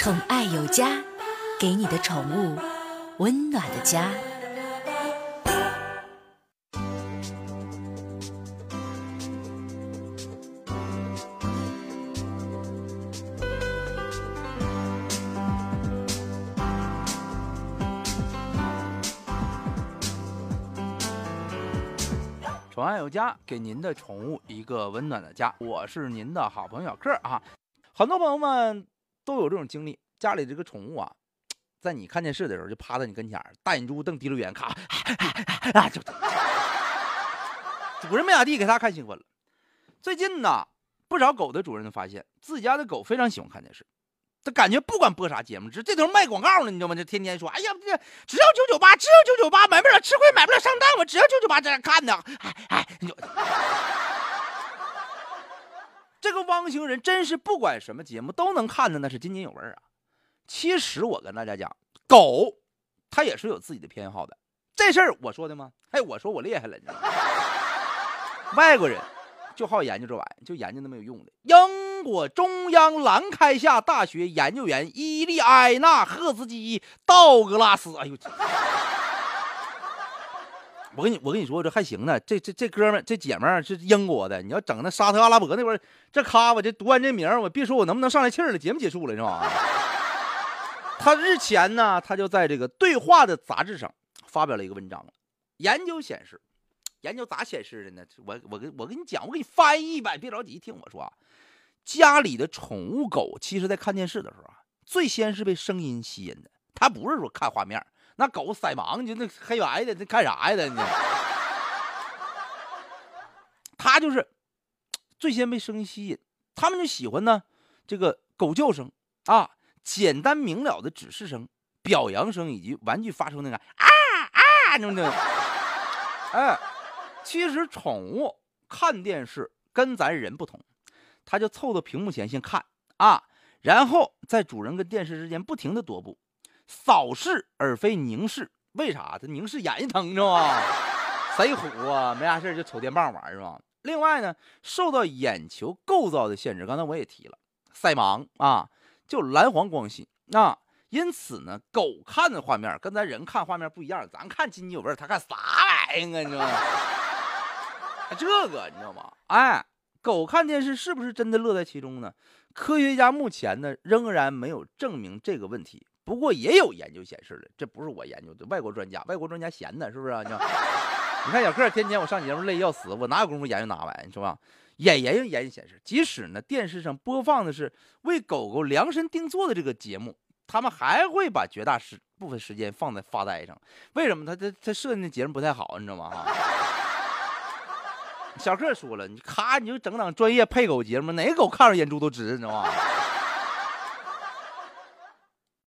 宠爱有家，给你的宠物温暖的家。宠爱有家，给您的宠物一个温暖的家。我是您的好朋友小克啊。很多朋友们都有这种经历，家里这个宠物啊，在你看电视的时候就趴在你跟前，大眼珠瞪滴溜圆，咔，啊就，主人没咋地，给他看兴奋了。最近呢，不少狗的主人都发现自己家的狗非常喜欢看电视。他感觉不管播啥节目，这这头卖广告呢，你知道吗？这天天说，哎呀，这只要九九八，只要九九八，买不了吃亏，买不了上当，我只要九九八在看呢。哎哎，你就汪星人真是不管什么节目都能看的，那是津津有味啊。其实我跟大家讲，狗它也是有自己的偏好的，这事儿我说的吗？哎，我说我厉害了，你知道吗？外国人就好研究这玩意儿，就研究那没有用的。英国中央兰开夏大学研究员伊利埃纳赫斯基道格拉斯，哎呦！我跟你我跟你说，这还行呢。这这这哥们这姐们儿是英国的，你要整那沙特阿拉伯那边，这咔我这读完这名，我别说我能不能上来气儿了，节目结束了是吧？他日前呢，他就在这个《对话》的杂志上发表了一个文章，研究显示，研究咋显示的呢？我我跟我跟你讲，我给你翻译一百，别着急，听我说啊。家里的宠物狗，其实在看电视的时候啊，最先是被声音吸引的，它不是说看画面。那狗色盲，就那黑白的，那看啥呀？的你？它 就是最先被声音吸引，他们就喜欢呢这个狗叫声啊，简单明了的指示声、表扬声以及玩具发出那个啊啊那种。哎，其实宠物看电视跟咱人不同。它就凑到屏幕前先看啊，然后在主人跟电视之间不停的踱步，扫视而非凝视。为啥？他凝视眼睛疼你知道吗？谁虎啊？没啥事就瞅电棒玩是吧？另外呢，受到眼球构造的限制，刚才我也提了，色盲啊，就蓝黄光系啊，因此呢，狗看的画面跟咱人看画面不一样，咱看津津有味，他看啥玩意儿啊？你知道吗？这个你知道吗？哎。狗看电视是不是真的乐在其中呢？科学家目前呢仍然没有证明这个问题。不过也有研究显示了，这不是我研究的，外国专家，外国专家闲的，是不是啊？你看 小克天天我上节目累要死，我哪有功夫研究那玩意，是吧？也研究研究显示，即使呢电视上播放的是为狗狗量身定做的这个节目，他们还会把绝大时部分时间放在发呆上。为什么？他他他设计的节目不太好，你知道吗？小克说了，你咔你就整档专业配狗节目，哪个狗看着眼珠都直，你知道吗？